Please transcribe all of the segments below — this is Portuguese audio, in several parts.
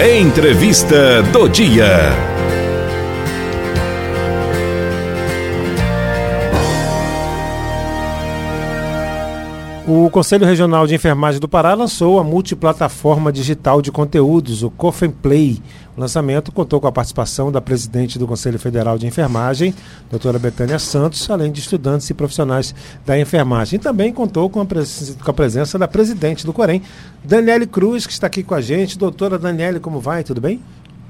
Entrevista do dia. O Conselho Regional de Enfermagem do Pará lançou a multiplataforma digital de conteúdos, o COFEN Play. O lançamento contou com a participação da presidente do Conselho Federal de Enfermagem, doutora Betânia Santos, além de estudantes e profissionais da enfermagem. E também contou com a, pres com a presença da presidente do Corém, Daniele Cruz, que está aqui com a gente. Doutora Daniele, como vai? Tudo bem?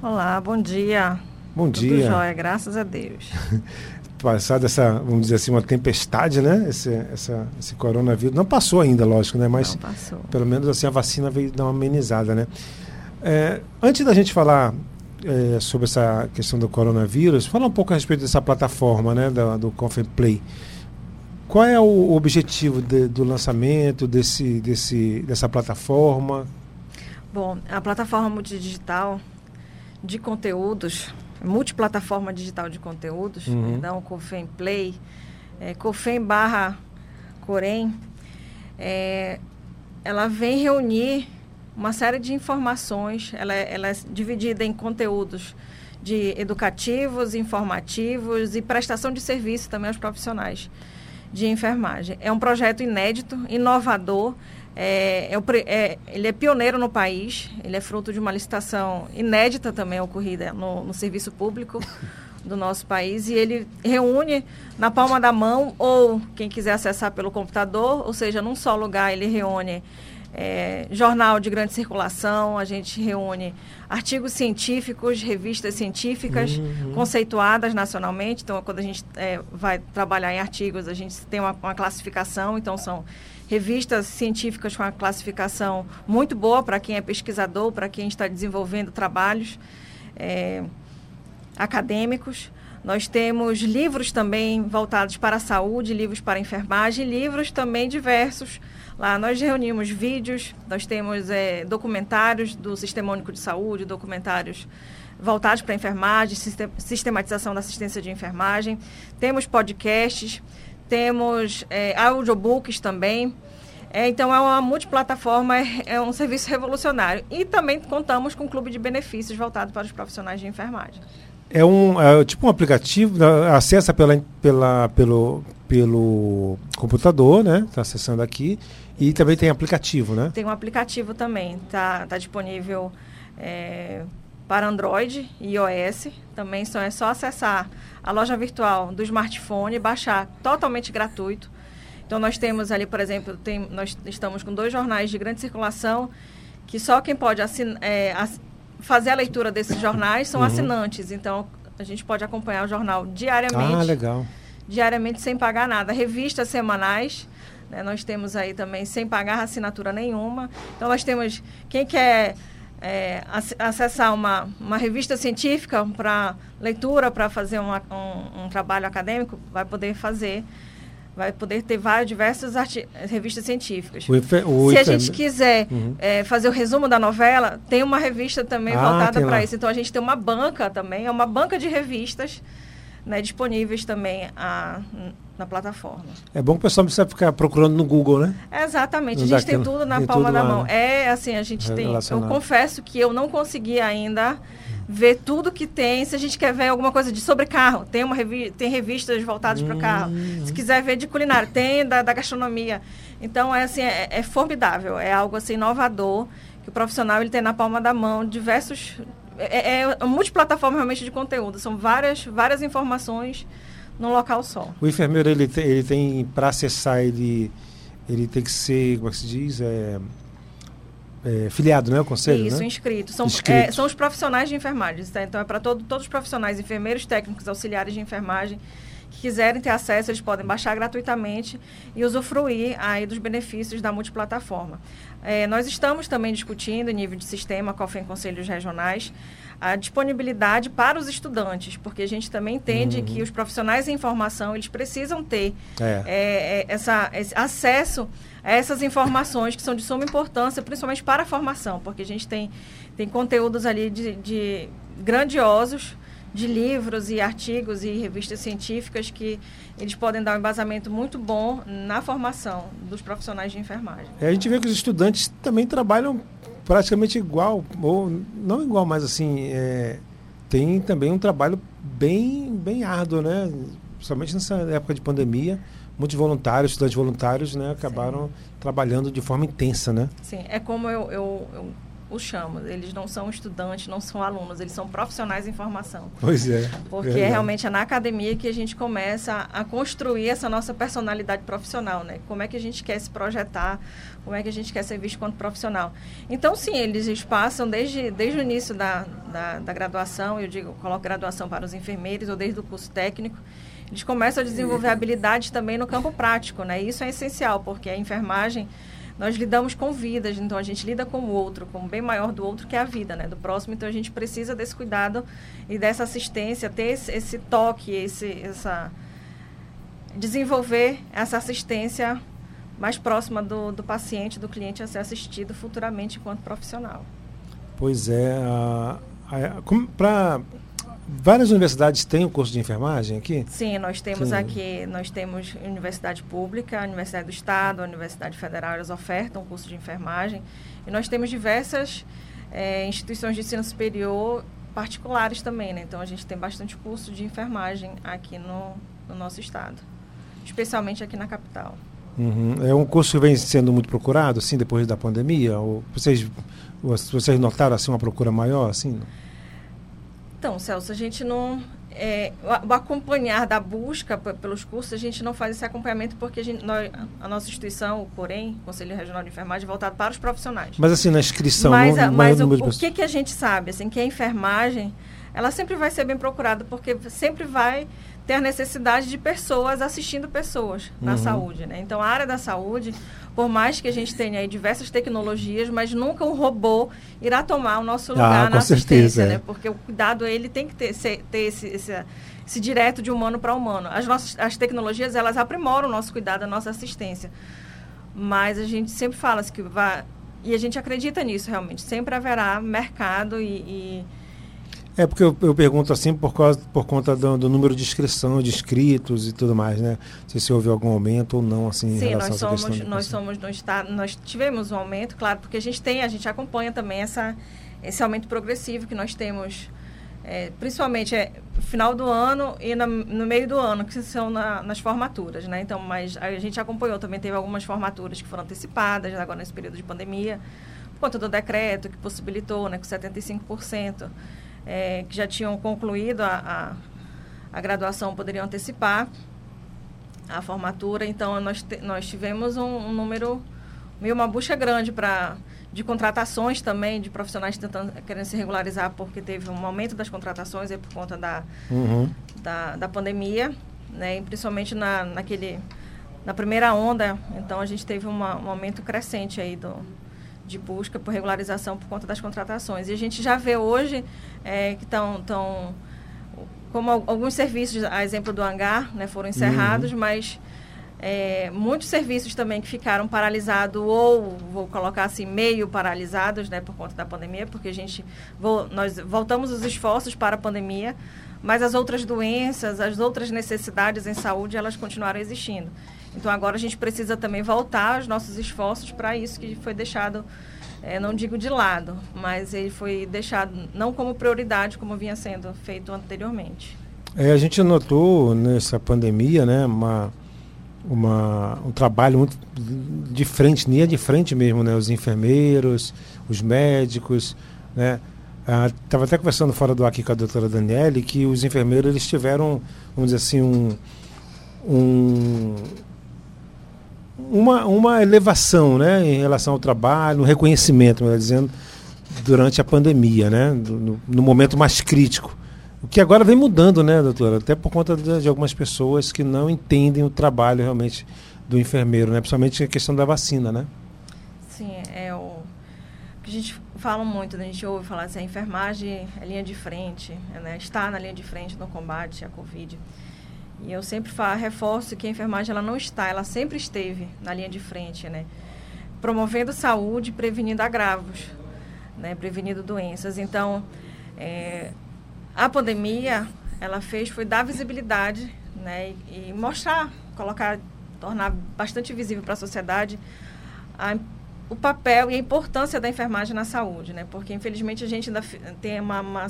Olá, bom dia. Bom Tudo dia. jóia, graças a Deus. passado essa, vamos dizer assim, uma tempestade, né? Esse, essa, esse coronavírus. Não passou ainda, lógico, né? Mas pelo menos assim a vacina veio dar uma amenizada, né? É, antes da gente falar é, sobre essa questão do coronavírus, falar um pouco a respeito dessa plataforma, né? Da, do Play. Qual é o objetivo de, do lançamento desse, desse, dessa plataforma? Bom, a plataforma multidigital de conteúdos, multiplataforma digital de conteúdos, Uhum. perdão, COFEM Play, é, COFEM barra Corém, é, ela vem reunir uma série de informações, ela, é- ela é dividida em conteúdos de educativos, informativos e prestação de serviço também aos profissionais de enfermagem. É um projeto inédito, inovador, é, é é- ele é pioneiro no país, ele é fruto de uma licitação inédita também ocorrida no, no serviço público do nosso país e ele reúne na palma da mão ou quem quiser acessar pelo computador, ou seja, num só lugar ele reúne é, jornal de grande circulação, a gente reúne artigos científicos, revistas científicas Uhum. conceituadas nacionalmente. Então, quando a gente é, vai trabalhar em artigos, a gente tem uma, uma classificação. Então, são revistas científicas com uma classificação muito boa para quem é pesquisador, para quem está desenvolvendo trabalhos é, acadêmicos. Nós temos livros também voltados para a saúde, livros para a enfermagem, livros também diversos. Lá nós reunimos vídeos, nós temos é, documentários do Sistema Único de Saúde, documentários voltados para a enfermagem, siste- sistematização da assistência de enfermagem. Temos podcasts, temos é, audiobooks também. É, então, é uma multiplataforma, é, é um serviço revolucionário. E também contamos com um clube de benefícios voltado para os profissionais de enfermagem. É um é tipo um aplicativo, acessa pela, pela, pelo, pelo computador, né? Está acessando aqui. E também tem aplicativo, né? Tem um aplicativo também, está tá disponível é, para Android e iOS. Também só, é só acessar a loja virtual do smartphone, baixar totalmente gratuito. Então nós temos ali, por exemplo, tem, nós estamos com dois jornais de grande circulação que só quem pode assin, é, ass- fazer a leitura desses jornais são Uhum. assinantes. Então a gente pode acompanhar o jornal diariamente Ah, legal. diariamente sem pagar nada. Revistas semanais, né, nós temos aí também sem pagar assinatura nenhuma. Então nós temos quem quer é, ac- acessar uma, uma revista científica para leitura, para fazer uma- um, um trabalho acadêmico, vai poder fazer. Vai poder ter várias diversas revistas científicas. O enfer- o Se a gente quiser Uhum. é, fazer o resumo da novela, tem uma revista também Ah, voltada para isso. Então a gente tem uma banca também, é uma banca de revistas né, disponíveis também a, na plataforma. É bom que o pessoal não precisa ficar procurando no Google, né? Exatamente, a gente tem tudo na tem palma tudo da mão. né? É assim, a gente tem. Eu confesso que eu não consegui ainda ver tudo que tem. Se a gente quer ver alguma coisa de sobre carro, tem uma revi tem revistas voltadas para carro. Hum. Se quiser ver de culinária, tem da, da gastronomia. Então é assim, é, é formidável, é algo assim inovador que o profissional ele tem na palma da mão diversos é, é uma multiplataforma realmente de conteúdo. São várias várias informações num local só. O enfermeiro ele tem, ele tem para acessar ele ele tem que ser, como é que se diz, é, é, filiado, né, ao conselho, Isso, né? inscrito. São, Inscrito. é, são os profissionais de enfermagem. tá? Então, é para todo, todos os profissionais, enfermeiros, técnicos, auxiliares de enfermagem, que quiserem ter acesso, eles podem baixar gratuitamente e usufruir aí dos benefícios da multiplataforma. É, nós estamos também discutindo, em nível de sistema, COFEM Conselhos Regionais, a disponibilidade para os estudantes, porque a gente também entende Uhum. que os profissionais em formação, eles precisam ter É. é, é, essa, esse acesso a essas informações que são de suma importância, principalmente para a formação, porque a gente tem, tem conteúdos ali de, de grandiosos, de livros e artigos e revistas científicas que eles podem dar um embasamento muito bom na formação dos profissionais de enfermagem. É, a gente vê que os estudantes também trabalham praticamente igual, ou não igual, mas assim, é, tem também um trabalho bem, bem árduo, né? Principalmente nessa época de pandemia, muitos voluntários, estudantes voluntários, né, acabaram Sim. trabalhando de forma intensa, né? Sim, é como eu, eu, eu os chamo. Eles não são estudantes, não são alunos, eles são profissionais em formação. Pois é. Porque é realmente é na academia que a gente começa a, construir essa nossa personalidade profissional, né? Como é que a gente quer se projetar, como é que a gente quer ser visto quanto profissional. Então, sim, eles passam desde, desde o início da, da, da graduação, eu digo, coloco graduação para os enfermeiros, ou desde o curso técnico, eles começam a desenvolver habilidades também no campo prático, né? Isso é essencial, porque a enfermagem nós lidamos com vidas, então a gente lida com o outro, com o bem maior do outro que é a vida, né, do próximo. Então a gente precisa desse cuidado e dessa assistência, ter esse, esse toque, esse, essa desenvolver essa assistência mais próxima do, do paciente, do cliente a ser assistido futuramente enquanto profissional. Pois é, para Várias universidades têm o curso de enfermagem aqui? Sim, nós temos Sim. aqui, nós temos universidade pública, a Universidade do Estado, a Universidade Federal, elas ofertam o curso de enfermagem. E nós temos diversas é, instituições de ensino superior particulares também, né? Então a gente tem bastante curso de enfermagem aqui no, no nosso estado, especialmente aqui na capital. Uhum. É um curso que vem sendo muito procurado, assim, depois da pandemia? Ou vocês, vocês notaram assim uma procura maior, assim? Então, Celso, a gente não. É, o acompanhar da busca pelos cursos, a gente não faz esse acompanhamento porque a, gente, nós, a nossa instituição, o COREM, Conselho Regional de Enfermagem, é voltado para os profissionais. Mas assim, na inscrição, mas, no, mas o, o que, que a gente sabe? Assim, que a enfermagem, ela sempre vai ser bem procurada, porque sempre vai ter a necessidade de pessoas assistindo pessoas na uhum. saúde. Né? Então, a área da saúde, por mais que a gente tenha diversas tecnologias, mas nunca um robô irá tomar o nosso lugar ah, na assistência, certeza, né? Porque o cuidado ele tem que ter, ser, ter esse, esse, esse, direto de humano para humano. As nossas as tecnologias elas aprimoram o nosso cuidado, a nossa assistência, mas a gente sempre fala assim, que vai e a gente acredita nisso realmente. Sempre haverá mercado e, e é porque eu, eu, pergunto assim por, causa, por conta do, do, número de inscrição, de inscritos e tudo mais, né? Se se houve algum aumento ou não, assim, Sim, nós somos, nós somos no estado, nós tivemos um aumento, claro, porque a gente tem, a gente acompanha também essa, esse aumento progressivo que nós temos, é, principalmente é, final do ano e na, no meio do ano, que são na, nas formaturas, né? Então, mas a gente acompanhou, também teve algumas formaturas que foram antecipadas agora nesse período de pandemia, por conta do decreto que possibilitou, né, com 75% é, que já tinham concluído a, a, a, graduação poderiam antecipar a formatura. Então, nós, te, nós tivemos um, um número, meio uma busca grande para de contratações também, de profissionais tentando, querendo se regularizar, porque teve um aumento das contratações aí por conta da, uhum. da, da, pandemia, né? E principalmente na, naquele, na primeira onda, então a gente teve uma, um aumento crescente aí do, de busca por regularização por conta das contratações. E a gente já vê hoje é, que estão tão, como alguns serviços, a exemplo do hangar, né, foram encerrados, uhum. mas é, muitos serviços também que ficaram paralisados ou vou colocar assim meio paralisados, né, por conta da pandemia, porque a gente nós voltamos os esforços para a pandemia, mas as outras doenças, as outras necessidades em saúde, elas continuaram existindo. Então agora a gente precisa também voltar os nossos esforços para isso que foi deixado, é, não digo de lado, mas ele foi deixado não como prioridade como vinha sendo feito anteriormente. É, a gente notou nessa pandemia, né, uma, uma, um trabalho muito de frente, linha de frente mesmo, né, os enfermeiros, os médicos, né, Estava ah, até conversando fora do aqui com a doutora Daniele que os enfermeiros eles tiveram, vamos dizer assim, um, um, uma, uma elevação né, em relação ao trabalho, um reconhecimento, melhor dizendo, durante a pandemia, né, no, no, momento mais crítico. O que agora vem mudando, né, doutora? Até por conta de, de, algumas pessoas que não entendem o trabalho realmente do enfermeiro, né? principalmente a questão da vacina, né? Sim, é o a gente fala muito, né? a gente ouve falar assim, a enfermagem é linha de frente, né? está na linha de frente no combate à Covid. E eu sempre falo, reforço que a enfermagem ela não está, ela sempre esteve na linha de frente, né? Promovendo saúde, prevenindo agravos, né? Prevenindo doenças. Então, é, a pandemia, ela fez foi dar visibilidade, né? E, e mostrar, colocar, tornar bastante visível para a sociedade a o papel e a importância da enfermagem na saúde, né? Porque infelizmente a gente ainda tem uma, uma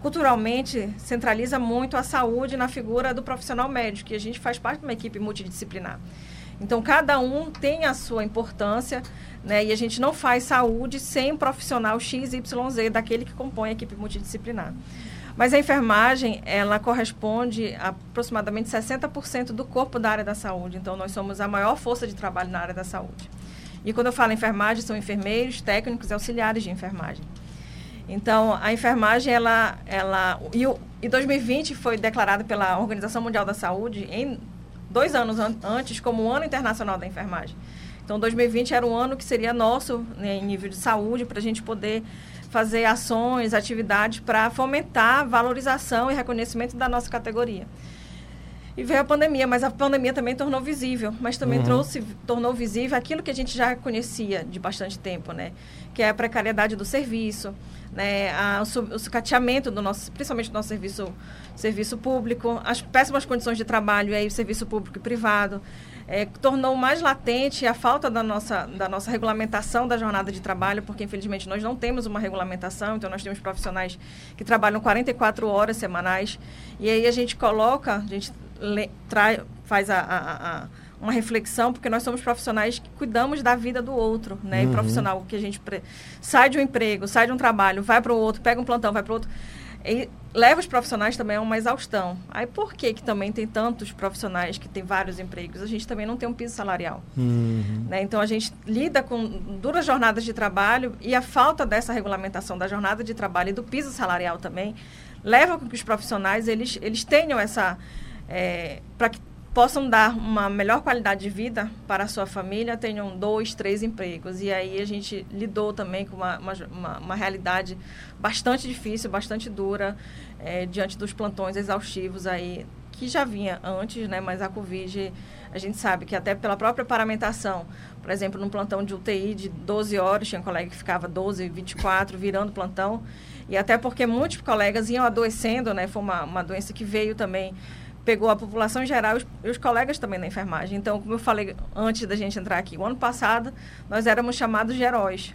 culturalmente centraliza muito a saúde na figura do profissional médico, que a gente faz parte de uma equipe multidisciplinar. Então, cada um tem a sua importância, né? E a gente não faz saúde sem um profissional XYZ daquele que compõe a equipe multidisciplinar. Mas a enfermagem, ela corresponde a aproximadamente 60% do corpo da área da saúde. Então, nós somos a maior força de trabalho na área da saúde. E quando eu falo enfermagem, são enfermeiros, técnicos e auxiliares de enfermagem. Então, a enfermagem, ela... ela e, o, e 2020 foi declarado pela Organização Mundial da Saúde, em dois anos an antes, como o Ano Internacional da Enfermagem. Então, 2020 era um ano que seria nosso, né, em nível de saúde, para a gente poder fazer ações, atividades para fomentar valorização e reconhecimento da nossa categoria. E veio a pandemia, mas a pandemia também tornou visível, mas também uhum. trouxe, tornou visível aquilo que a gente já conhecia de bastante tempo, né? Que é a precariedade do serviço, né? A, o, o sucateamento do nosso, principalmente do nosso serviço, serviço público, as péssimas condições de trabalho aí, serviço público e privado, é, tornou mais latente a falta da nossa, da nossa regulamentação da jornada de trabalho, porque infelizmente nós não temos uma regulamentação, então nós temos profissionais que trabalham 44 horas semanais, e aí a gente coloca, a gente trai, faz a, a, a, uma reflexão, porque nós somos profissionais que cuidamos da vida do outro, né? Uhum. E profissional que a gente pre... sai de um emprego, sai de um trabalho, vai para o outro, pega um plantão, vai para o outro. E leva os profissionais também a uma exaustão. Aí por que que também tem tantos profissionais que têm vários empregos? A gente também não tem um piso salarial. Uhum. Né? Então a gente lida com duras jornadas de trabalho e a falta dessa regulamentação da jornada de trabalho e do piso salarial também leva com que os profissionais eles, eles tenham essa é, para que possam dar uma melhor qualidade de vida para a sua família, tenham dois, três empregos. E aí a gente lidou também com uma, uma, uma realidade bastante difícil, bastante dura, é, diante dos plantões exaustivos aí, que já vinha antes, né? Mas a Covid, a gente sabe que até pela própria paramentação, por exemplo, num plantão de UTI de 12 horas, tinha um colega que ficava 12, 24, virando plantão. E até porque muitos colegas iam adoecendo, né? Foi uma, uma doença que veio também pegou a população em geral e os, os, colegas também da enfermagem. Então, como eu falei antes da gente entrar aqui, o ano passado nós éramos chamados de heróis.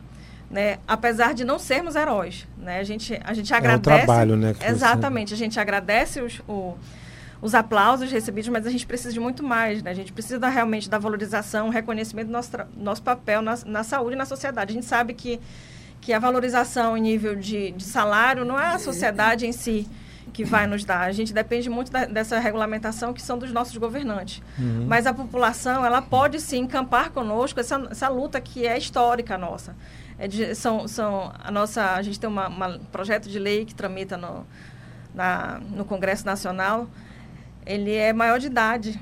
Né? Apesar de não sermos heróis, né? A gente a gente agradece. É um trabalho, né? Exatamente, você... a gente agradece os, o, os aplausos recebidos, mas a gente precisa de muito mais, né? A gente precisa da, realmente da valorização, reconhecimento do nosso, nosso papel na, na saúde e na sociedade. A gente sabe que que a valorização em nível de, de salário não é a sociedade em si que vai nos dar. A gente depende muito da, dessa regulamentação que são dos nossos governantes. Uhum. Mas a população, ela pode sim encampar conosco essa, essa luta que é histórica nossa. É de, são, são a nossa, a gente tem um projeto de lei que tramita no, na, no Congresso Nacional. Ele é maior de idade.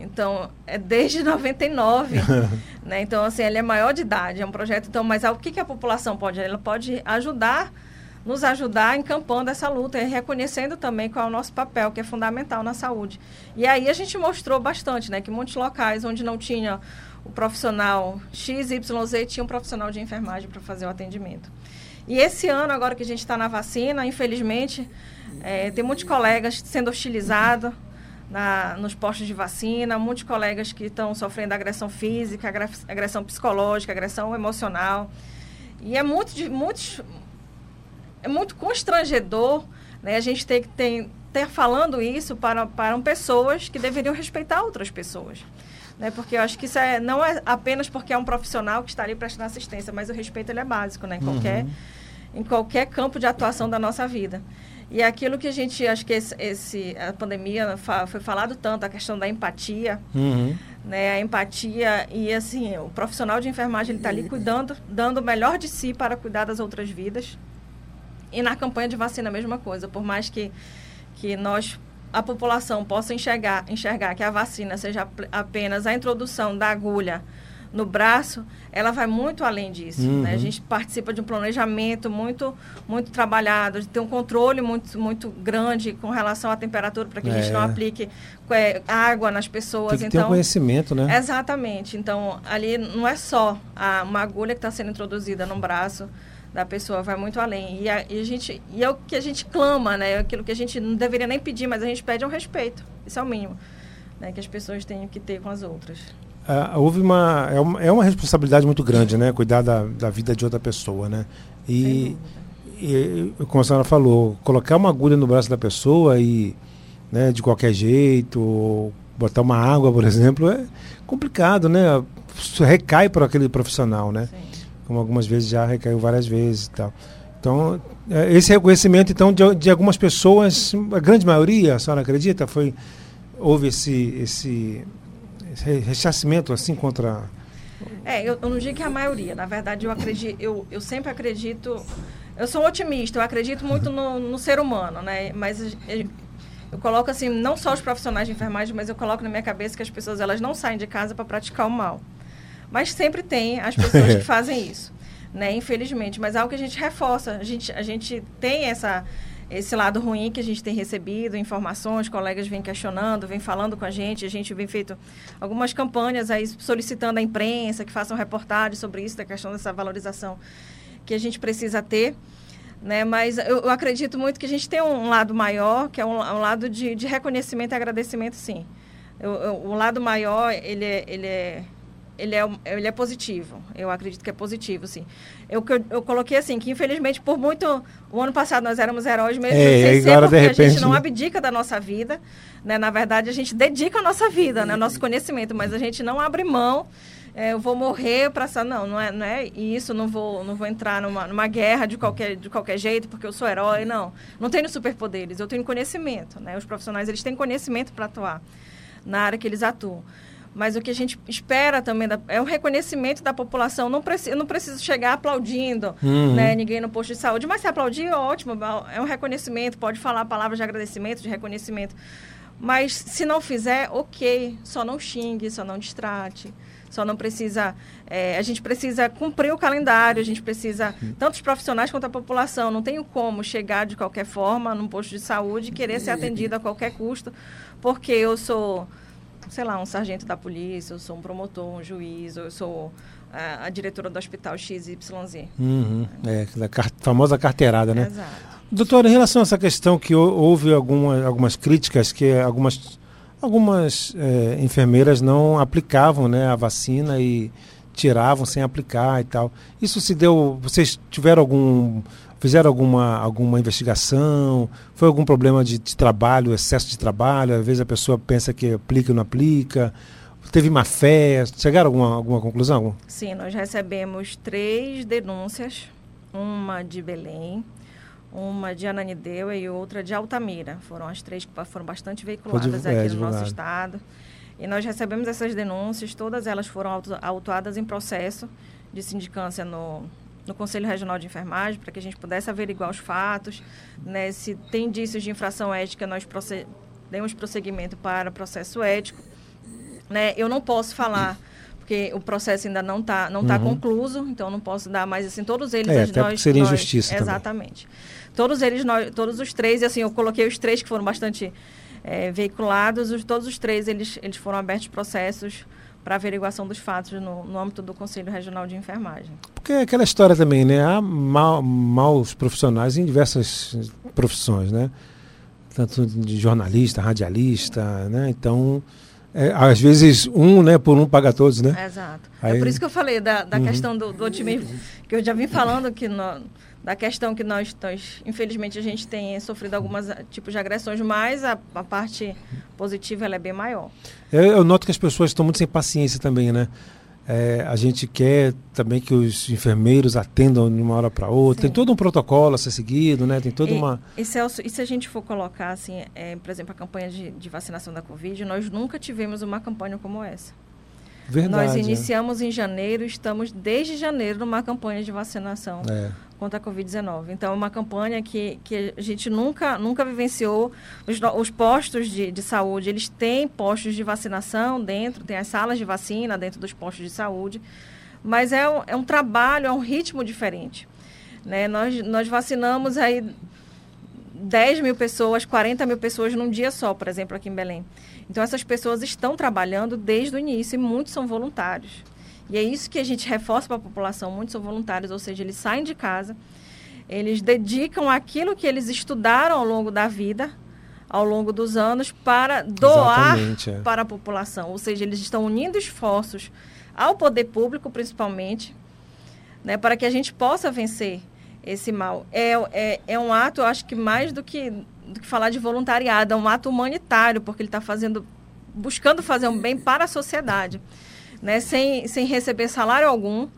Então, é desde 99. né? Então, assim, ele é maior de idade. É um projeto. Então, mas o que, que a população pode? Ela pode ajudar nos ajudar encampando essa luta e reconhecendo também qual é o nosso papel, que é fundamental na saúde. E aí a gente mostrou bastante, né, que muitos locais onde não tinha o profissional XYZ tinha um profissional de enfermagem para fazer o atendimento. E esse ano, agora que a gente está na vacina, infelizmente, é, tem muitos colegas sendo hostilizados na, nos postos de vacina, muitos colegas que estão sofrendo agressão física, agressão psicológica, agressão emocional. E é muito, muitos, é muito constrangedor né, a gente ter que ter, ter falando isso para, para pessoas que deveriam respeitar outras pessoas. Né, porque eu acho que isso é, não é apenas porque é um profissional que está ali prestando assistência, mas o respeito ele é básico né, em, uhum. qualquer, em qualquer campo de atuação da nossa vida. E aquilo que a gente, acho que esse, esse a pandemia foi falado tanto, a questão da empatia, uhum. né? A empatia e, assim, o profissional de enfermagem, ele está ali cuidando, dando o melhor de si para cuidar das outras vidas. E na campanha de vacina a mesma coisa, por mais que, que nós, a população, possa enxergar, enxergar que a vacina seja apenas a introdução da agulha no braço, ela vai muito além disso. Uhum. Né? A gente participa de um planejamento muito, muito trabalhado, de ter um controle muito, muito grande com relação à temperatura, para que é. a gente não é. aplique é, água nas pessoas. Tem que então, ter um conhecimento, né? Exatamente. Então, ali não é só a, uma agulha que está sendo introduzida no braço, da pessoa vai muito além. E a, e a, gente e é o que a gente clama, né? É aquilo que a gente não deveria nem pedir, mas a gente pede é um respeito. Isso é o mínimo, né? Que as pessoas têm que ter com as outras. uh, houve uma é, uma é uma responsabilidade muito grande, né? Cuidar da, da vida de outra pessoa, né? E, e, como a senhora falou, colocar uma agulha no braço da pessoa e né, de qualquer jeito, botar uma água, por exemplo, é complicado, né? Recai para aquele profissional, né? Sim. Como algumas vezes já recaiu várias vezes e tal. Então, é, esse reconhecimento então de, de algumas pessoas, a grande maioria, a senhora acredita, foi houve esse esse, esse assim contra é, eu, eu, não digo que é a maioria. Na verdade, eu acredito, eu, eu sempre acredito. Eu sou otimista, eu acredito muito no, no ser humano, né? Mas eu, eu, coloco assim, não só os profissionais de enfermagem, mas eu coloco na minha cabeça que as pessoas elas não saem de casa para praticar o mal. Mas sempre tem as pessoas que fazem isso, né? Infelizmente. Mas é algo que a gente reforça. A gente, a gente tem essa esse lado ruim que a gente tem recebido, informações, colegas vêm questionando, vêm falando com a gente, a gente vem feito algumas campanhas aí solicitando à imprensa que façam reportagens sobre isso, da questão dessa valorização que a gente precisa ter. Né? Mas eu, eu acredito muito que a gente tem um lado maior, que é um, um lado de, de, reconhecimento e agradecimento, sim. Eu, eu, o lado maior, ele é, ele é ele é, ele é positivo. Eu acredito que é positivo, sim. Eu, eu, eu coloquei assim, que infelizmente, por muito... O ano passado nós éramos heróis mesmo, é, agora, porque repente, a gente não abdica da nossa vida. Né? Na verdade, a gente dedica a nossa vida, né? nosso conhecimento, mas a gente não abre mão. É, eu vou morrer para essa não não é não é isso não vou não vou entrar numa, numa guerra de qualquer de qualquer jeito porque eu sou herói não não tenho superpoderes eu tenho conhecimento né os profissionais eles têm conhecimento para atuar na área que eles atuam mas o que a gente espera também da, é o reconhecimento da população. Não preciso, não preciso chegar aplaudindo uhum. né, ninguém no posto de saúde, mas se aplaudir, ótimo, é um reconhecimento, pode falar palavras de agradecimento, de reconhecimento. Mas se não fizer, ok, só não xingue, só não distrate, só não precisa. É, a gente precisa cumprir o calendário, a gente precisa, tanto os profissionais quanto a população, não tenho como chegar de qualquer forma num posto de saúde e querer ser atendido a qualquer custo, porque eu sou sei lá, um sargento da polícia, eu sou um promotor, um juiz, eu sou a, a diretora do hospital XYZ. Uhum, é, a car famosa carteirada, né? Exato. Doutor, em relação a essa questão que houve alguma, algumas críticas que algumas, algumas é, enfermeiras não aplicavam né, a vacina e tiravam sem aplicar e tal. Isso se deu. Vocês tiveram algum Fizeram alguma, alguma investigação? Foi algum problema de, de trabalho, excesso de trabalho? Às vezes a pessoa pensa que aplica ou não aplica. Teve má fé? Chegaram a alguma, alguma conclusão? Sim, nós recebemos três denúncias. Uma de Belém, uma de Ananindeua e outra de Altamira. Foram as três que foram bastante veiculadas é, aqui no nosso estado. E nós recebemos essas denúncias, todas elas foram autuadas em processo de sindicância no, no Conselho Regional de Enfermagem para que a gente pudesse averiguar os fatos. Né? Se tem indícios de infração ética, nós demos prosseguimento para o processo ético. Né? Eu não posso falar porque o processo ainda não está não tá uhum. concluso, então não posso dar mais assim todos eles é, até nós, seria nós, injustiça exatamente. Também. Todos eles nós, todos os três, e assim eu coloquei os três que foram bastante é, veiculados, os, todos os três eles eles foram abertos processos para averiguação dos fatos no, no âmbito do Conselho Regional de Enfermagem. Porque é aquela história também, né? Há mal, maus profissionais em diversas profissões, né? Tanto de jornalista, radialista, né? Então, é, às vezes um, né, por um paga todos, né? Exato. É Aí... É por isso que eu falei da, da uhum. questão do, do otimismo, que eu já vim falando que no, da questão que nós, nós, infelizmente, a gente tem sofrido algumas ah, tipos de agressões, mas a, a parte positiva ela é bem maior. Eu, eu, noto que as pessoas estão muito sem paciência também, né? É, a gente quer também que os enfermeiros atendam de uma hora para outra. Sim. Tem todo um protocolo a ser seguido, né? Tem toda e, uma. E, Celso, e se a gente for colocar, assim, é, por exemplo, a campanha de, de vacinação da Covid, nós nunca tivemos uma campanha como essa. Verdade, Nós é. iniciamos é. em janeiro, estamos desde janeiro numa campanha de vacinação é. contra a Covid-19. Então, é uma campanha que, que a gente nunca, nunca vivenciou. Os, os postos de, de saúde, eles têm postos de vacinação dentro, tem as salas de vacina dentro dos postos de saúde, mas é um, é um trabalho, é um ritmo diferente. Né? Nós, nós vacinamos aí 10 mil pessoas, 40 mil pessoas num dia só, por exemplo, aqui em Belém. Então, essas pessoas estão trabalhando desde o início e muitos são voluntários. E é isso que a gente reforça para a população: muitos são voluntários, ou seja, eles saem de casa, eles dedicam aquilo que eles estudaram ao longo da vida ao longo dos anos para doar é. para a população. Ou seja, eles estão unindo esforços ao poder público, principalmente, né, para que a gente possa vencer esse mal. É, é, é um ato, eu acho que mais do que, do que falar de voluntariado, é um ato humanitário, porque ele está fazendo, buscando fazer um bem para a sociedade, né, sem, sem receber salário algum.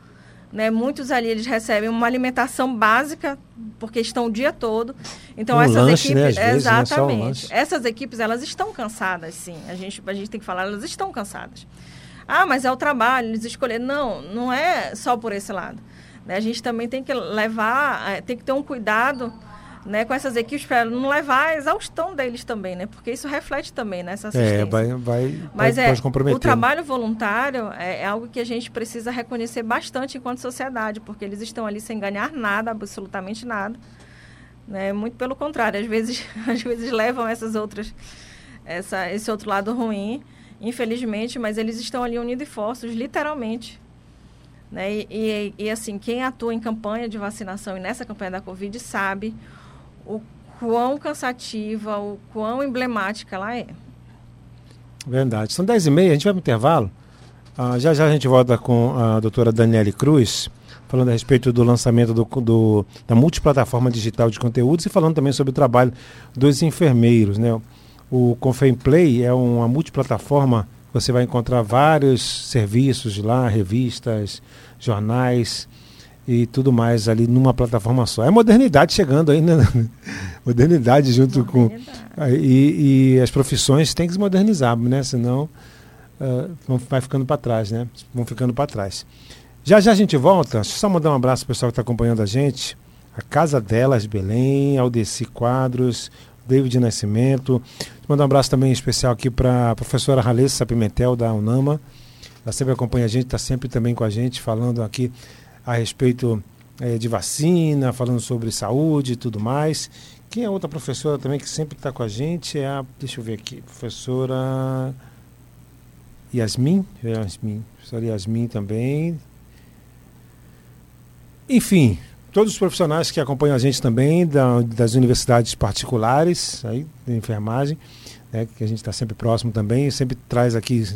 Né, muitos ali eles recebem uma alimentação básica porque estão o dia todo. Então Um essas lanche, né, equipes, às vezes, não é só um exatamente. essas equipes elas estão cansadas, sim. A gente a gente tem que falar, elas estão cansadas. Ah, mas é o trabalho, eles escolheram. Não, não é só por esse lado. Né? A gente também tem que levar, eh, tem que ter um cuidado né, com essas equipes para não levar a exaustão deles também, né? Porque isso reflete também nessa assistência. É, vai, vai Mas pode, é, pode comprometer. o trabalho voluntário é, é algo que a gente precisa reconhecer bastante enquanto sociedade, porque eles estão ali sem ganhar nada, absolutamente nada. Né? Muito pelo contrário, às vezes, às vezes levam essas outras, essa, esse outro lado ruim, infelizmente, mas eles estão ali unindo esforços, literalmente. Né? E, e, e, assim, quem atua em campanha de vacinação e nessa campanha da Covid sabe o quão cansativa, o quão emblemática ela é. Verdade. São 10 e meia, a gente vai para o intervalo. Ah, já já a gente volta com a doutora Daniele Cruz, falando a respeito do lançamento do, do- da multiplataforma digital de conteúdos e falando também sobre o trabalho dos enfermeiros. Né? O Confemplay é uma multiplataforma, você vai encontrar vários serviços lá, revistas, jornais e tudo mais ali numa plataforma só. É modernidade chegando aí, né? modernidade junto com... Verdade. Ah, E, e as profissões têm que se modernizar, né? Senão vão, vai ficando para trás, né? Vão ficando para trás. Já já a gente volta. Deixa eu só mandar um abraço pro pessoal que está acompanhando a gente. A Casa Delas, Belém, Aldeci Quadros, David Nascimento. Mandar um abraço também especial aqui para a professora Ralessa Pimentel, da UNAMA. Ela sempre acompanha a gente, está sempre também com a gente, falando aqui a respeito eh, de vacina, falando sobre saúde e tudo mais. Quem é outra professora também que sempre está com a gente é a, deixa eu ver aqui, professora Yasmin, Yasmin, professora Yasmin também. Enfim, todos os profissionais que acompanham a gente também da- das universidades particulares, aí, de enfermagem, né, que a gente está sempre próximo também, sempre traz aqui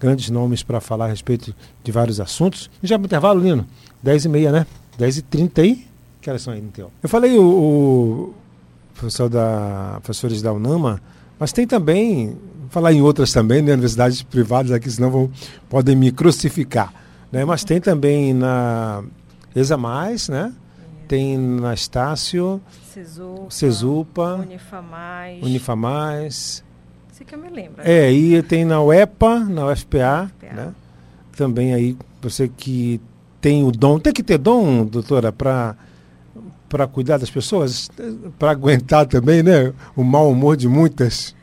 grandes nomes para falar a respeito de vários assuntos. E já para intervalo, Lino, 10 e meia, né? 10 e 30 aí? Que horas são aí teu? Eu falei o, o professor da, professores da UNAMA, mas tem também, falar em outras também, né, universidades privadas aqui, senão vão, podem me crucificar. Né? Mas tem também na ESA né? Tem na Estácio, Cesupa, Cesupa, Unifamais. Unifamais. Isso que eu me lembro. É, e tem na UEPA, na UFPA, UFPA. né? Também aí, você que tem o dom, tem que ter dom, doutora, para para cuidar das pessoas, para aguentar também, né, o mau humor de muitas.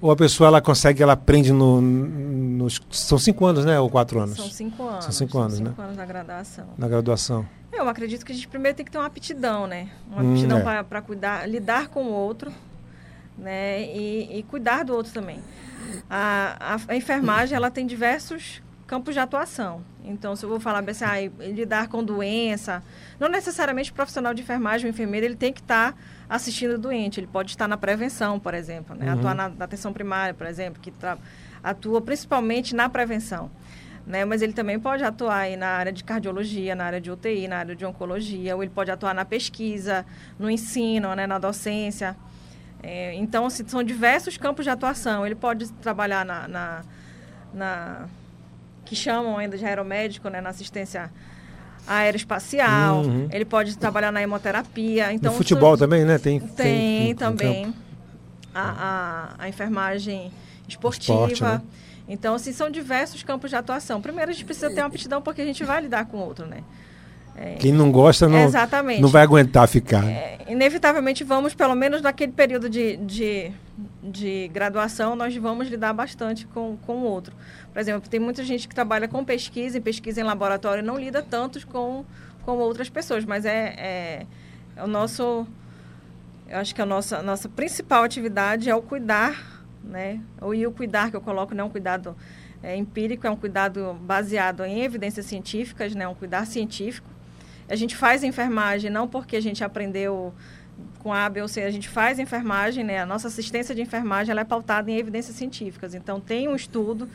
Ou a pessoa ela consegue, ela aprende no, nos são cinco anos, né, ou quatro anos São cinco anos. São cinco anos, né? cinco anos da graduação. na graduação. Eu acredito que a gente primeiro tem que ter uma aptidão, né? Uma Hum, aptidão é. para cuidar, lidar com o outro, né? E, e cuidar do outro também. A, a, a enfermagem, ela tem diversos campos de atuação. Então, se eu vou falar assim, ah, lidar com doença, não necessariamente o profissional de enfermagem, o enfermeiro, ele tem que estar assistindo o doente. Ele pode estar na prevenção, por exemplo, né? Uhum. Atuar na, na atenção primária, por exemplo, que atua principalmente na prevenção. Né? Mas ele também pode atuar aí na área de cardiologia, na área de UTI, na área de oncologia, ou ele pode atuar na pesquisa, no ensino, né? na docência. É, então, assim, são diversos campos de atuação. Ele pode trabalhar na, na, na- que chamam ainda de aeromédico, né? na assistência aeroespacial. Uhum. Ele pode trabalhar na hemoterapia. Então, no futebol também, né? Tem, tem, um também a, a, a enfermagem esportiva. Esporte, né? Então, assim, são diversos campos de atuação. Primeiro, a gente precisa ter uma aptidão porque a gente vai lidar com o outro, né? Quem não gosta não, Exatamente. não vai aguentar ficar. É, inevitavelmente, vamos, pelo menos naquele período de, de, de graduação, nós vamos lidar bastante com, com o outro. Por exemplo, tem muita gente que trabalha com pesquisa, e pesquisa em laboratório, não lida tanto com, com outras pessoas, mas é, é, é o nosso... Eu acho que a nossa, nossa principal atividade é o cuidar, né? O, e o cuidar que eu coloco não é um cuidado é, empírico, é um cuidado baseado em evidências científicas, né? Um cuidar científico. A gente faz enfermagem não porque a gente aprendeu com A, B ou a gente faz enfermagem, né? A nossa assistência de enfermagem ela é pautada em evidências científicas. Então, tem um estudo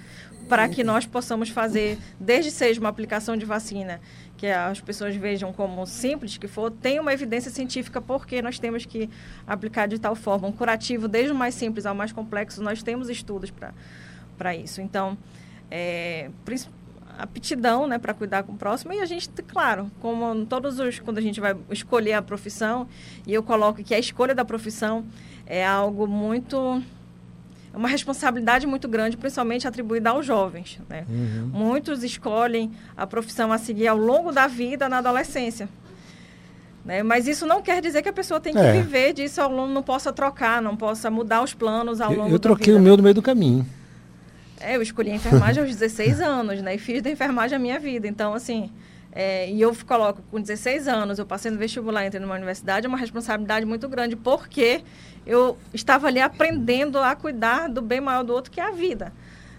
para que nós possamos fazer, desde seja uma aplicação de vacina, que as pessoas vejam como simples que for, tem uma evidência científica porque nós temos que aplicar de tal forma. Um curativo, desde o mais simples ao mais complexo, nós temos estudos para isso. Então, é, aptidão né, para cuidar com o próximo. E a gente, claro, como todos os. Quando a gente vai escolher a profissão, e eu coloco que a escolha da profissão é algo muito. É uma responsabilidade muito grande, principalmente atribuída aos jovens. Né? Uhum. Muitos escolhem a profissão a seguir ao longo da vida na adolescência. Né? Mas isso não quer dizer que a pessoa tem que é. viver disso ao longo, não possa trocar, não possa mudar os planos ao longo eu, eu troquei o meu no meio do caminho. É, eu escolhi a enfermagem aos 16 anos, né? E fiz da enfermagem a minha vida. Então, assim, é, e eu coloco, com 16 anos, eu passei no vestibular, entrei numa universidade, é uma responsabilidade muito grande, porque eu estava ali aprendendo a cuidar do bem maior do outro, que é a vida.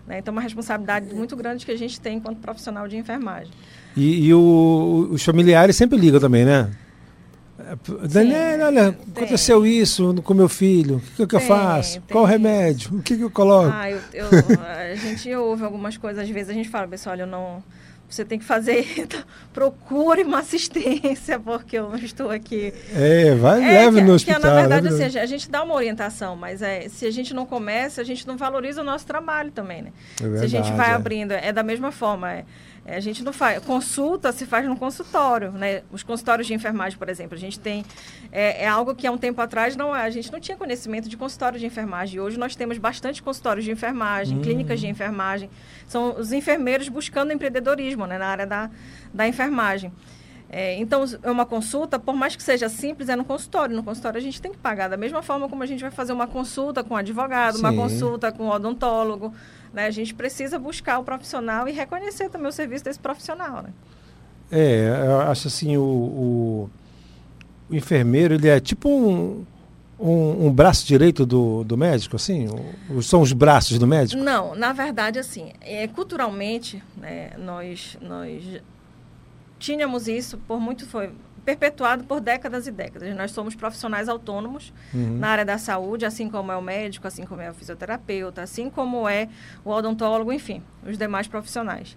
Né? Então, é uma responsabilidade muito grande que a gente tem enquanto profissional de enfermagem. E, e o, os familiares sempre ligam também, né? Daniela, olha, tem. aconteceu isso com meu filho, o que, que eu faço? Tem Qual o remédio? O que, que eu coloco? Ah, eu, eu, a gente ouve algumas coisas, às vezes a gente fala, pessoal, olha, eu não. Você tem que fazer, procure uma assistência, porque eu não estou aqui. É, vai é, leve que, no hospital. Que, na verdade, assim, a gente dá uma orientação, mas é, se a gente não começa, a gente não valoriza o nosso trabalho também, né? É verdade, se a gente vai é. abrindo, é da mesma forma. É, é, a gente não faz. Consulta se faz no consultório, né? Os consultórios de enfermagem, por exemplo, a gente tem. É, é, algo que há um tempo atrás não a gente não tinha conhecimento de consultório de enfermagem. E hoje nós temos bastante consultórios de enfermagem, hum. clínicas de enfermagem. São os enfermeiros buscando empreendedorismo né? na área da, da enfermagem. É, então, é uma consulta, por mais que seja simples, é no consultório. No consultório a gente tem que pagar. Da mesma forma como a gente vai fazer uma consulta com um advogado, Sim. uma consulta com um odontólogo. Né? A gente precisa buscar o profissional e reconhecer também o serviço desse profissional. Né? É, eu acho assim, o, o, o enfermeiro, ele é tipo um, um, um, braço direito do, do médico, assim? O, são os braços do médico? Não, na verdade, assim, é, culturalmente, né, nós, nós tínhamos isso por muito, foi perpetuado por décadas e décadas. Nós somos profissionais autônomos uhum. na área da saúde, assim como é o médico, assim como é o fisioterapeuta, assim como é o odontólogo, enfim, os demais profissionais.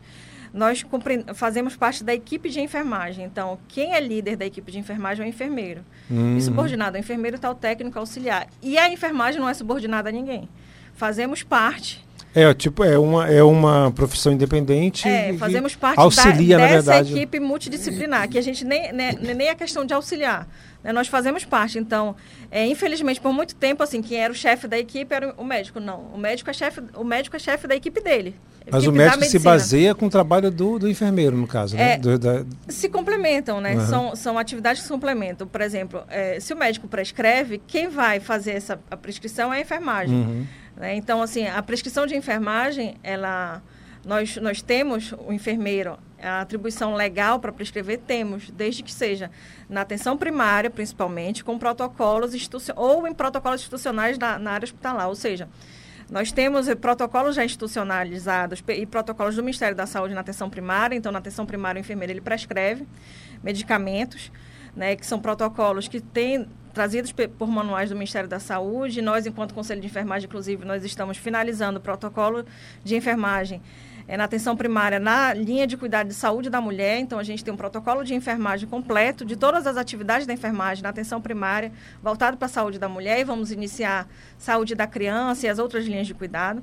Nós fazemos parte da equipe de enfermagem. Então, quem é líder da equipe de enfermagem é o enfermeiro. Uhum. E subordinado ao enfermeiro está o técnico auxiliar. E a enfermagem não é subordinada a ninguém. Fazemos parte é, tipo, é uma, é uma profissão independente. É, fazemos parte auxilia, da, dessa equipe multidisciplinar, que a gente nem, nem, nem é questão de auxiliar. Né? Nós fazemos parte. Então, é, infelizmente, por muito tempo, assim, quem era o chefe da equipe era o médico. Não, o médico é chefe, o médico é chefe da equipe dele. Mas o médico se baseia com o trabalho do, do enfermeiro, no caso, né? É, do, da... Se complementam, né? Uhum. São, são atividades que se complementam. Por exemplo, é, se o médico prescreve, quem vai fazer essa a prescrição é a enfermagem. Uhum. Né? Então, assim, a prescrição de enfermagem, ela, nós, nós temos o enfermeiro, a atribuição legal para prescrever, temos, desde que seja na atenção primária, principalmente, com protocolos ou em protocolos institucionais na, na área hospitalar, ou seja, nós temos protocolos já institucionalizados e protocolos do Ministério da Saúde na atenção primária. Então, na atenção primária, o enfermeiro ele prescreve medicamentos, né, que são protocolos que têm trazidos por manuais do Ministério da Saúde. Nós, enquanto Conselho de Enfermagem, inclusive, nós estamos finalizando o protocolo de enfermagem é, na atenção primária, na linha de cuidado de saúde da mulher. Então, a gente tem um protocolo de enfermagem completo de todas as atividades da enfermagem na atenção primária, voltado para a saúde da mulher. E vamos iniciar saúde da criança e as outras linhas de cuidado.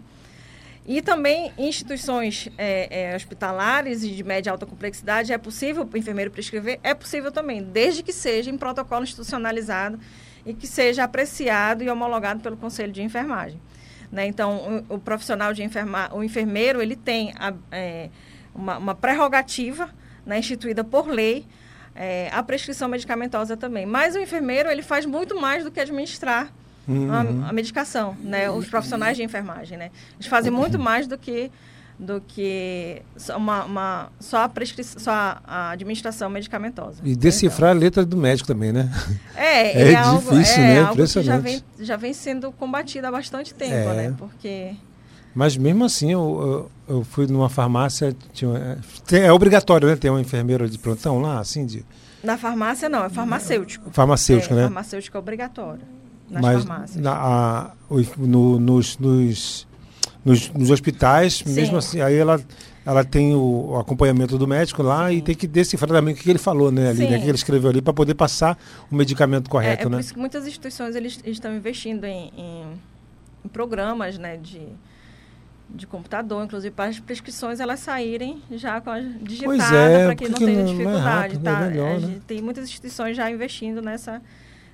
E também instituições é, é, hospitalares e de média e alta complexidade, é possível o enfermeiro prescrever? É possível também, desde que seja em protocolo institucionalizado e que seja apreciado e homologado pelo Conselho de Enfermagem. Né? Então, o, o, profissional de enfermagem, o enfermeiro, ele tem a, é, uma, uma, prerrogativa né, instituída por lei, é, a prescrição medicamentosa também. Mas o enfermeiro, ele faz muito mais do que administrar uhum. a, a, medicação, né? Os profissionais de enfermagem, né? Eles fazem muito mais do que do que uma, uma só a prescrição, só a administração medicamentosa. E decifrar então. a letra do médico também, né? É, é, é algo, difícil, é, né? Algo que já vem, já vem sendo combatido há bastante tempo, é. né? Porque mas mesmo assim, eu, eu, eu fui numa farmácia, tinha, é obrigatório, né? Ter um enfermeiro de prontão lá, assim, de Na farmácia não, é farmacêutico. Farmacêutico, é, né? Farmacêutico é obrigatório. Nas Mas farmácias. na, a, no- nos, nos, nos, nos hospitais, Sim. mesmo assim, aí ela, ela tem o, acompanhamento do médico lá e tem que decifrar também o que ele falou, né? Ali, Sim. né, o que ele escreveu ali para poder passar o medicamento É, correto, é por né? isso que muitas instituições eles estão investindo em, em- em programas né, de, de computador, inclusive para as prescrições elas saírem já com as digitadas é, para que não tenha não- não é dificuldade. rápido, é tá? melhor, A né? Tem muitas instituições já investindo nessa,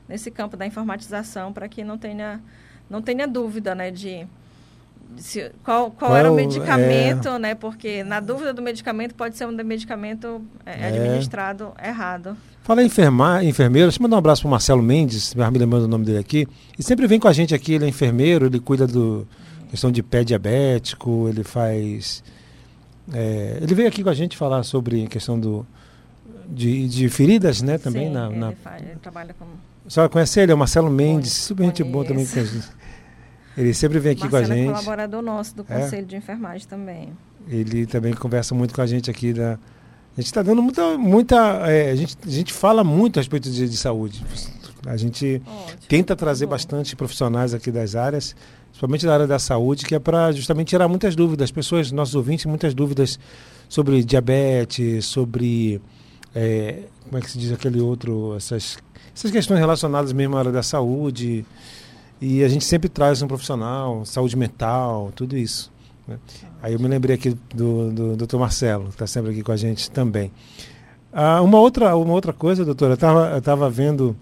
nesse campo da informatização para que não tenha, não tenha dúvida né, de, de se- qual, qual, era o Qual medicamento, né? Porque na dúvida do medicamento pode ser um medicamento é, É. administrado errado. Fala em enfermar, enfermeiro, deixa eu mandar um abraço para o Marcelo Mendes, me lembrando o nome dele aqui. E sempre vem com a gente aqui, ele é enfermeiro, ele cuida do questão de pé diabético, ele faz. é, ele veio aqui com a gente falar sobre a questão do, de, de feridas, né? Também Sim, na, ele, na- faz- ele trabalha com A senhora conhece ele? É o Marcelo Mendes, Conheço, super gente boa também. conheço. com a gente. Ele sempre vem aqui Marcelo com a é gente. colaborador nosso do É? Conselho de Enfermagem também. Ele também conversa muito com a gente aqui. Da... A gente está dando muita. muita é, a, gente, a gente fala muito a respeito de, de saúde. A gente Ótimo. tenta trazer Bom. bastante profissionais aqui das áreas, principalmente da área da saúde, que é para justamente tirar muitas dúvidas. As pessoas, nossos ouvintes, muitas dúvidas sobre diabetes, sobre. é, como é que se diz aquele outro. Essas, essas questões relacionadas mesmo à área da saúde. E a gente sempre traz um profissional, saúde mental, tudo isso. né? Aí eu me lembrei aqui do, do, Dr. Marcelo, que está sempre aqui com a gente também. Ah, uma, outra, uma outra coisa, doutora, eu estava vendo.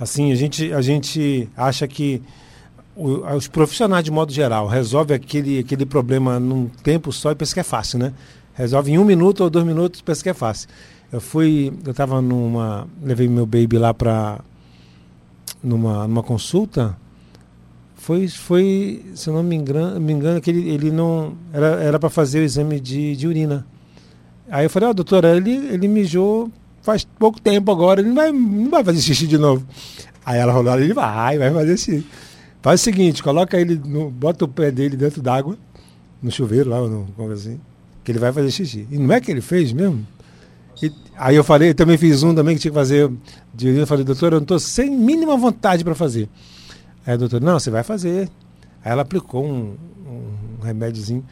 Assim, a gente, a gente acha que os profissionais, de modo geral, resolvem aquele, aquele problema num tempo só e pensa que é fácil, né? Resolve em um minuto ou dois minutos, pensa que é fácil. Eu fui, eu estava numa, levei meu baby lá para numa, numa consulta, foi, foi, se eu não me engano, me engano que ele, ele não era era para fazer o exame de, de urina. Aí eu falei, ó, doutora, ele, ele mijou faz pouco tempo agora, ele não vai, não vai fazer xixi de novo. Aí ela falou, ele vai, vai fazer xixi. Faz o seguinte, coloca ele, no, bota o pé dele dentro d'água, no chuveiro lá, no, como assim, que ele vai fazer xixi. E não é que ele fez mesmo? E- aí eu falei, também fiz um também que tinha que fazer de urina. Eu falei, doutora, eu não estou sem mínima vontade para fazer. Aí a doutora, não, você vai fazer. Aí ela aplicou um, um remédiozinho.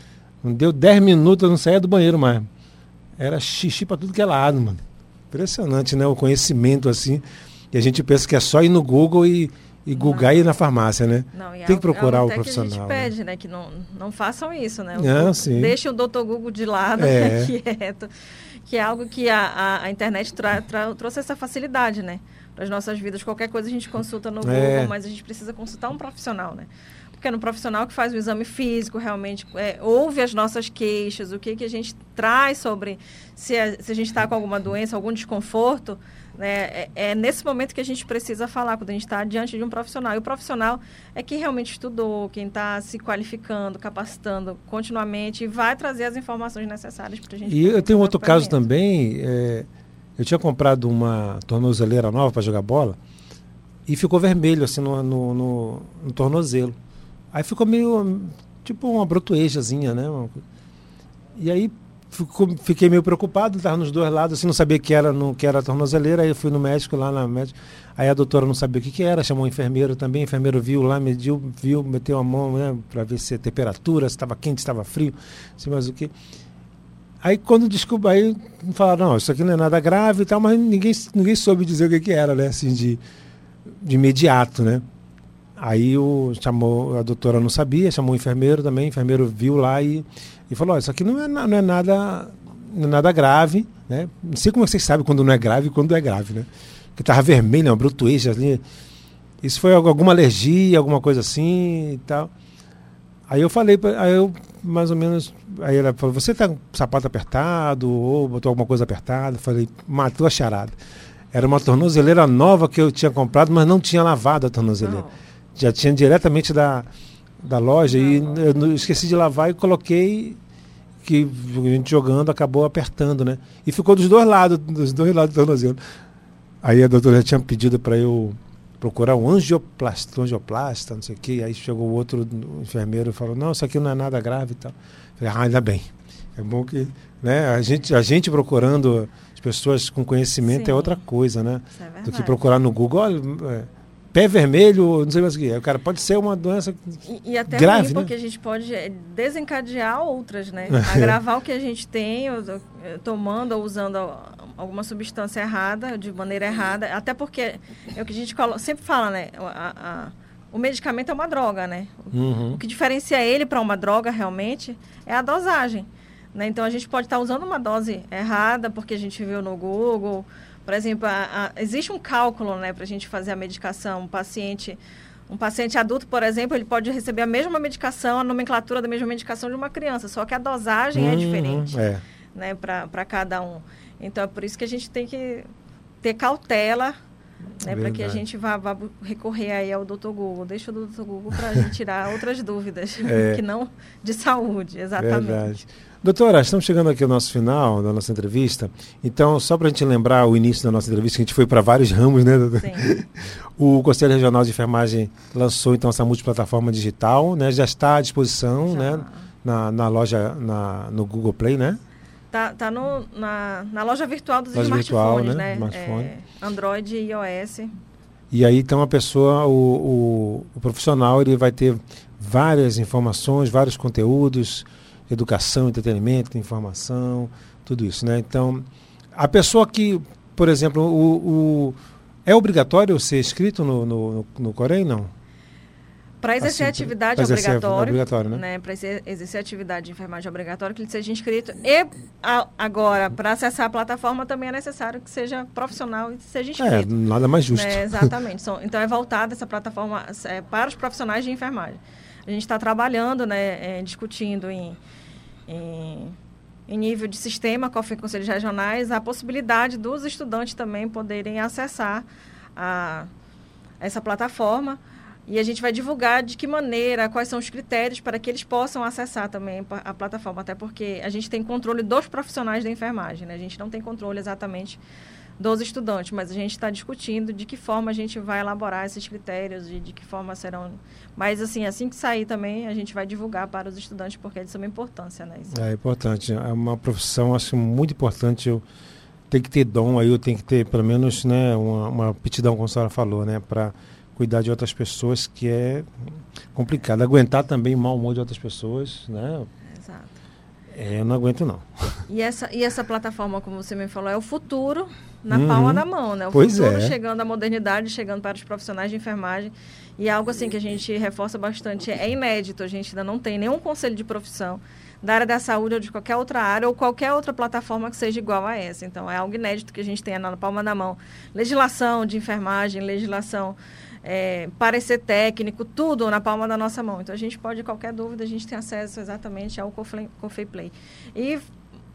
Não deu 10 minutos, eu não saía do banheiro mais. Era xixi para tudo que é lado, mano. Impressionante, né? O conhecimento assim. E a gente pensa que é só ir no Google e, e googar e ir na farmácia, né? Não, e Tem que algo- procurar o profissional, Que a né? gente pede, né? Que não, não façam isso, né? O- Não, sim. Deixem o doutor Google de lado, É. quieto. Que é algo que a, a, a internet tra- tra- trouxe essa facilidade, né? Para as nossas vidas. Qualquer coisa a gente consulta no É. Google, mas a gente precisa consultar um profissional, né? Porque é no profissional que faz o exame físico, realmente é, ouve as nossas queixas, o que, que a gente traz sobre se a, se a gente está com alguma doença, algum desconforto. Né? É, é nesse momento que a gente precisa falar, quando a gente está diante de um profissional. E o profissional é quem realmente estudou, quem está se qualificando, capacitando continuamente e vai trazer as informações necessárias para a gente. E eu tenho outro caso também. é, eu tinha comprado uma tornozeleira nova para jogar bola e ficou vermelho assim no, no, no- no tornozelo. Aí ficou meio tipo uma brotoejazinha, né? E aí fiquei meio preocupado, estava nos dois lados, assim, não sabia que era no que era a tornozeleira, aí eu fui no médico lá na médica. Aí a doutora não sabia o que, que era, chamou o enfermeiro também, o enfermeiro viu lá, mediu, viu, meteu a mão, né, para ver se a temperatura, se estava quente, se estava frio, sei mais o que. Aí quando descobriu, aí falaram, não, isso aqui não é nada grave e tal, mas ninguém, ninguém soube dizer o que, que era, né? Assim, de, de imediato, né? Aí o, chamou, a doutora não sabia, chamou o enfermeiro também, o enfermeiro viu lá e, e falou, "Ó, isso aqui não é, não é nada não é nada grave, né? Não sei como é que vocês sabem quando não é grave e quando é grave, né? Porque tava vermelho, uma brotoeja ali. Isso foi algu- alguma alergia, alguma coisa assim e tal. Aí eu falei, aí eu mais ou menos, aí ela falou, você tá com sapato apertado ou botou alguma coisa apertada? Eu falei, matou a charada. Era uma tornozeleira nova que eu tinha comprado, mas não tinha lavado a tornozeleira. Não. Já tinha diretamente da, da loja e eu esqueci de lavar e coloquei que a gente jogando acabou apertando, né? E ficou dos dois lados, dos dois lados do tornozelo. Aí a doutora já tinha pedido para eu procurar um angioplasta, angioplasta, não sei o quê. Aí chegou o outro o enfermeiro e falou: "Não, isso aqui não é nada grave e tal". Falei: "Ah, ainda bem. É bom que, né, a gente a gente procurando pessoas com conhecimento é Sim. outra coisa, né? É Do que procurar no Google, olha, é, pé vermelho, não sei mais o que é. O cara pode ser uma doença E, e até grave, ruim, né? porque a gente pode eh, desencadear outras, né? Agravar o que a gente tem, ou- ou, eh, tomando ou usando alguma substância errada, de maneira errada. Até porque é o que a gente sempre fala, né? A- a- o medicamento é uma droga, né? Uhum. O que diferencia ele para uma droga realmente é a dosagem. Né? Então a gente pode estar usando uma dose errada porque a gente viu no Google. Por exemplo, a- a- existe um cálculo né, para a gente fazer a medicação. Um paciente, um paciente adulto, por exemplo, ele pode receber a mesma medicação, a nomenclatura da mesma medicação de uma criança, só que a dosagem é Uhum, diferente É. né, para cada um. Então é por isso que a gente tem que ter cautela né, para que a gente vá, vá recorrer aí ao Dr. Google. Deixa o Dr. Google para a gente tirar outras dúvidas, É. que não de saúde, exatamente. Verdade. Doutora, estamos chegando aqui ao nosso final da nossa entrevista. Então, só para a gente lembrar o início da nossa entrevista, que a gente foi para vários ramos, né, doutora? Sim. O Conselho Regional de Enfermagem lançou então essa multiplataforma digital, né? Já está à disposição, Já. né? Na, na loja, na, no Google Play, né? Tá, tá no, na, na loja virtual dos Loja virtual, smartphones, né? né? Smartphone. É, Android e iOS. E aí então a pessoa, o, o, o profissional, ele vai ter várias informações, vários conteúdos, educação, entretenimento, informação, tudo isso, né? Então, a pessoa que, por exemplo, o, o- é obrigatório ser inscrito no, no, no, Corém, não? Para exercer Assim, atividade pra exercer- obrigatório, obrigatório, né? né? Para exercer atividade de enfermagem obrigatória, que ele seja inscrito. E a- agora, para acessar a plataforma, também é necessário que seja profissional e seja É, inscrito. nada mais justo. né? Exatamente. Então é voltada essa plataforma é, para os profissionais de enfermagem. A gente está trabalhando, né, é, discutindo em, em, em nível de sistema com os conselhos regionais a possibilidade dos estudantes também poderem acessar a, essa plataforma. E a gente vai divulgar de que maneira, quais são os critérios para que eles possam acessar também a plataforma, até porque a gente tem controle dos profissionais da enfermagem, né? A gente não tem controle exatamente dos estudantes, mas a gente está discutindo de que forma a gente vai elaborar esses critérios e de que forma serão. Mas assim, assim que sair também, a gente vai divulgar para os estudantes porque eles são uma importância, né? Isso. É importante. É uma profissão, acho muito importante. Eu tenho que ter dom aí, eu tenho que ter pelo menos né, uma, uma aptidão, como a senhora falou, né? Para cuidar de outras pessoas, que é complicado. Aguentar também o mau humor de outras pessoas, né? Exato. É, eu não aguento, não. E essa, e essa plataforma, como você me falou, é o futuro na Uhum. palma da mão, né? O Pois futuro é. chegando à modernidade, chegando para os profissionais de enfermagem. E algo assim que a gente reforça bastante, é inédito, a gente ainda não tem nenhum conselho de profissão da área da saúde ou de qualquer outra área ou qualquer outra plataforma que seja igual a essa. Então, é algo inédito que a gente tenha na palma da mão. Legislação de enfermagem, legislação, é, parecer técnico, tudo na palma da nossa mão. Então, a gente pode, qualquer dúvida, a gente tem acesso exatamente ao Cofei Play. E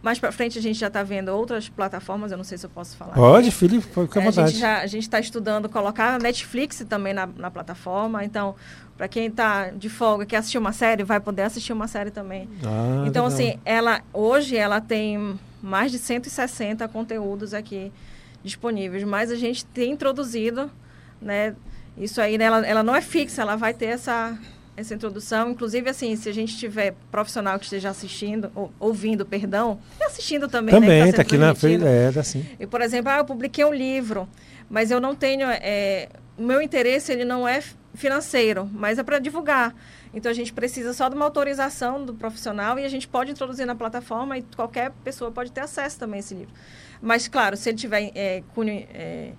mais para frente a gente já está vendo outras plataformas, eu não sei se eu posso falar. Pode, Felipe, fica à É, a vontade. a gente está estudando colocar a Netflix também na, na plataforma. Então, para quem está de folga quer assistir uma série, vai poder assistir uma série também. Ah, então, legal. assim, ela hoje ela tem mais de 160 conteúdos aqui disponíveis, mas a gente tem introduzido, né? Isso aí, né, ela, ela não é fixa, ela vai ter essa essa introdução, inclusive assim, se a gente tiver profissional que esteja assistindo, ou, ouvindo, perdão, e assistindo também, né, Também, tá está sendo aqui na frente. É, tá assim. E, por exemplo, ah, eu publiquei um livro, mas eu não tenho. é, o meu interesse ele não é financeiro, mas é para divulgar. Então a gente precisa só de uma autorização do profissional e a gente pode introduzir na plataforma e qualquer pessoa pode ter acesso também a esse livro. Mas, claro, se ele tiver é, cunho, é,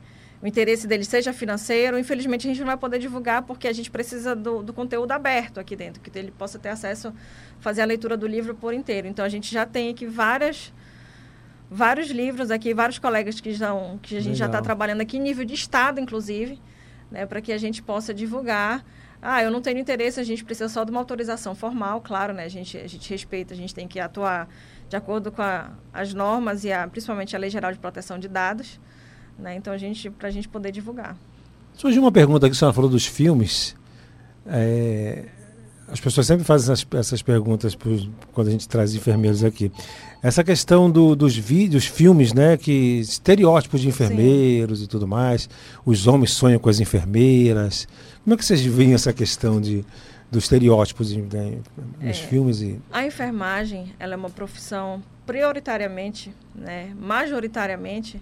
o interesse dele seja financeiro, infelizmente a gente não vai poder divulgar porque a gente precisa do, do conteúdo aberto aqui dentro, que ele possa ter acesso, fazer a leitura do livro por inteiro. Então a gente já tem aqui várias vários livros aqui, vários colegas que, estão, que a gente já está Legal. trabalhando aqui, nível de estado, inclusive, né, para que a gente possa divulgar. Ah, eu não tenho interesse, a gente precisa só de uma autorização formal, claro, né? A gente, a gente respeita, a gente tem que atuar de acordo com a, as normas e a, principalmente a Lei Geral de Proteção de Dados, né? Então, a gente, para a gente poder divulgar. Surgiu uma pergunta aqui, a senhora falou dos filmes. É, as pessoas sempre fazem essas, essas perguntas pros- quando a gente traz enfermeiros aqui. Essa questão do- dos vídeos, filmes, né? Que estereótipos de enfermeiros e tudo mais. Os homens sonham com as enfermeiras. Como é que vocês veem essa questão de, dos estereótipos né, nos É. filmes e A enfermagem, ela é uma profissão prioritariamente, né, majoritariamente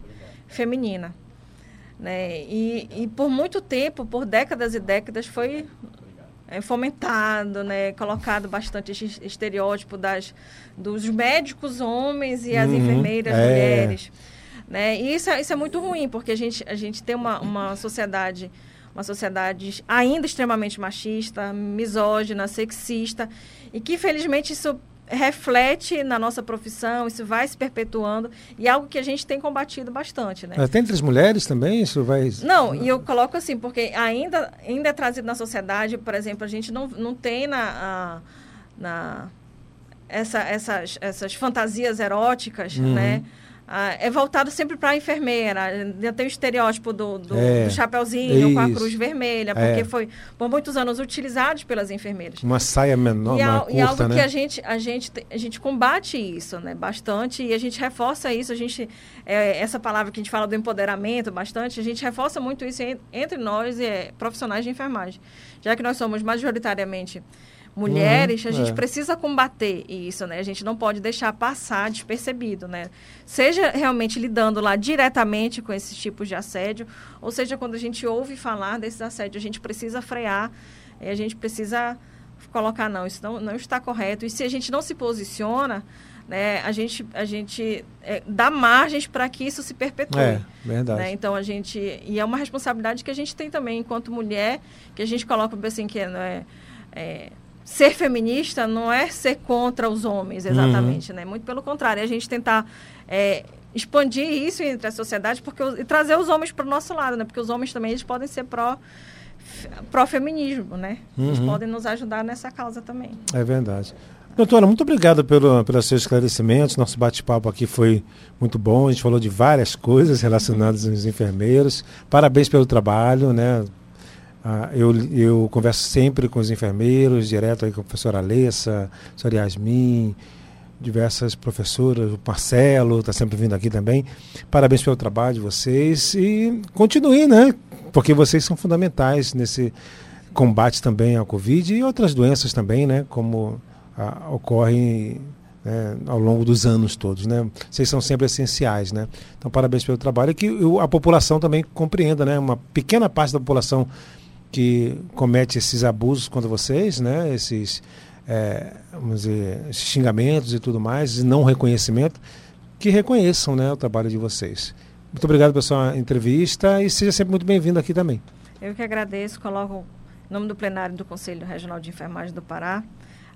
feminina. Né? E, e por muito tempo, por décadas e décadas, foi é, fomentado, né, colocado bastante esse estereótipo das, dos médicos homens e as Uhum, enfermeiras é. mulheres. Né? E isso, é- isso é muito ruim, porque a gente, a gente tem uma, uma sociedade uma sociedade ainda extremamente machista, misógina, sexista, e que infelizmente isso reflete na nossa profissão, isso vai se perpetuando, e é algo que a gente tem combatido bastante, né? Até entre as mulheres também, isso vai. Não, e eu coloco assim, porque ainda, ainda é trazido na sociedade, por exemplo, a gente não, não tem na, na essa, essas, essas fantasias eróticas, Uhum. né? Ah, é voltado sempre para a enfermeira. Ainda tem o estereótipo do, do, É, do chapeuzinho com a cruz vermelha, porque É. foi por muitos anos utilizado pelas enfermeiras. Uma saia menor, E, uma al- e algo curta, que né? a gente, a, gente, te- a gente combate isso né, bastante e a gente reforça isso. A gente, é, essa palavra que a gente fala do empoderamento bastante, a gente reforça muito isso en- entre nós e é, profissionais de enfermagem. Já que nós somos majoritariamente mulheres, Uhum, a gente é. precisa combater isso, né? A gente não pode deixar passar despercebido, né? Seja realmente lidando lá diretamente com esses tipos de assédio, ou seja, quando a gente ouve falar desses assédios, a gente precisa frear, a gente precisa colocar, não, isso não, não está correto. E se a gente não se posiciona, né, a gente, a gente é, dá margens para que isso se perpetue. É, verdade. Né? Então a gente e é uma responsabilidade que a gente tem também enquanto mulher, que a gente coloca assim que não é, é, ser feminista não é ser contra os homens exatamente, né? Muito pelo contrário, é a gente tentar é, expandir isso entre a sociedade porque e trazer os homens para o nosso lado, né? Porque os homens também eles podem ser pró pró feminismo, né? Eles Uhum. podem nos ajudar nessa causa também. É verdade. Doutora, muito obrigado pelo, pelos seus esclarecimentos. Nosso bate-papo aqui foi muito bom. A gente falou de várias coisas relacionadas aos enfermeiros. Parabéns pelo trabalho, né? Ah, eu, eu converso sempre com os enfermeiros, direto aí com a professora Alessa, a professora Yasmin, diversas professoras, o Marcelo está sempre vindo aqui também. Parabéns pelo trabalho de vocês e continue, né? Porque vocês são fundamentais nesse combate também ao Covid e outras doenças também, né? Como ah, ocorrem né, ao longo dos anos todos, né? Vocês são sempre essenciais, né? Então, parabéns pelo trabalho e que a população também compreenda, né? Uma pequena parte da população que comete esses abusos contra vocês, né? Esses, é, vamos dizer, xingamentos e tudo mais, e não reconhecimento, que reconheçam, né, o trabalho de vocês. Muito obrigado pela sua entrevista e seja sempre muito bem-vindo aqui também. Eu que agradeço, coloco em nome do plenário do Conselho Regional de Enfermagem do Pará.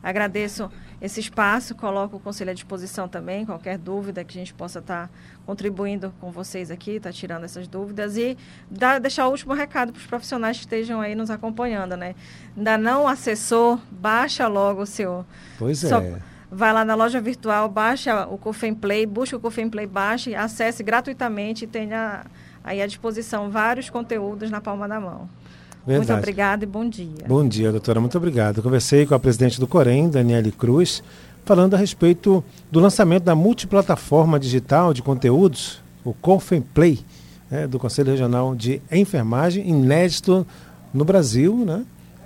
Agradeço esse espaço, coloco o Conselho à disposição também, qualquer dúvida que a gente possa estar contribuindo com vocês aqui, tá tirando essas dúvidas e dar, deixar o último recado para os profissionais que estejam aí nos acompanhando, né? Ainda não acessou, baixa logo o seu Pois Só- é. Vai lá na loja virtual, baixa o Cofem Play, busca o Cofem Play, baixe, acesse gratuitamente e tenha aí à disposição vários conteúdos na palma da mão. Muito Verdade. obrigada e bom dia. Bom dia, doutora. Muito obrigado. Conversei com a presidente do Corém, Daniele Cruz, falando a respeito do lançamento da multiplataforma digital de conteúdos, o Confem Play, né, do Conselho Regional de Enfermagem, inédito no Brasil, né?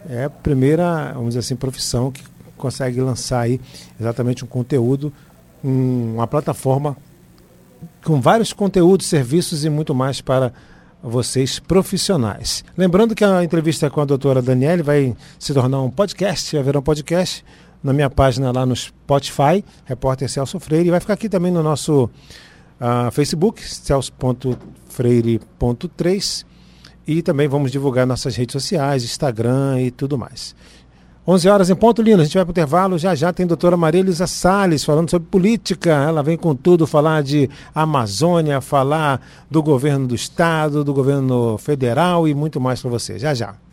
É a primeira, vamos dizer assim, profissão que consegue lançar aí exatamente um conteúdo, um- uma plataforma com vários conteúdos, serviços e muito mais para vocês profissionais. Lembrando que a entrevista com a doutora Daniele vai se tornar um podcast, haverá um podcast na minha página lá no Spotify, repórter Celso Freire, e vai ficar aqui também no nosso ah, Facebook, celso.freire.3, e também vamos divulgar nossas redes sociais, Instagram e tudo mais. 11 horas em ponto, Lino. A gente vai para o intervalo. Já já tem a doutora Maria Elisa Salles falando sobre política. Ela vem com tudo falar de Amazônia, falar do governo do estado, do governo federal e muito mais para você. Já já.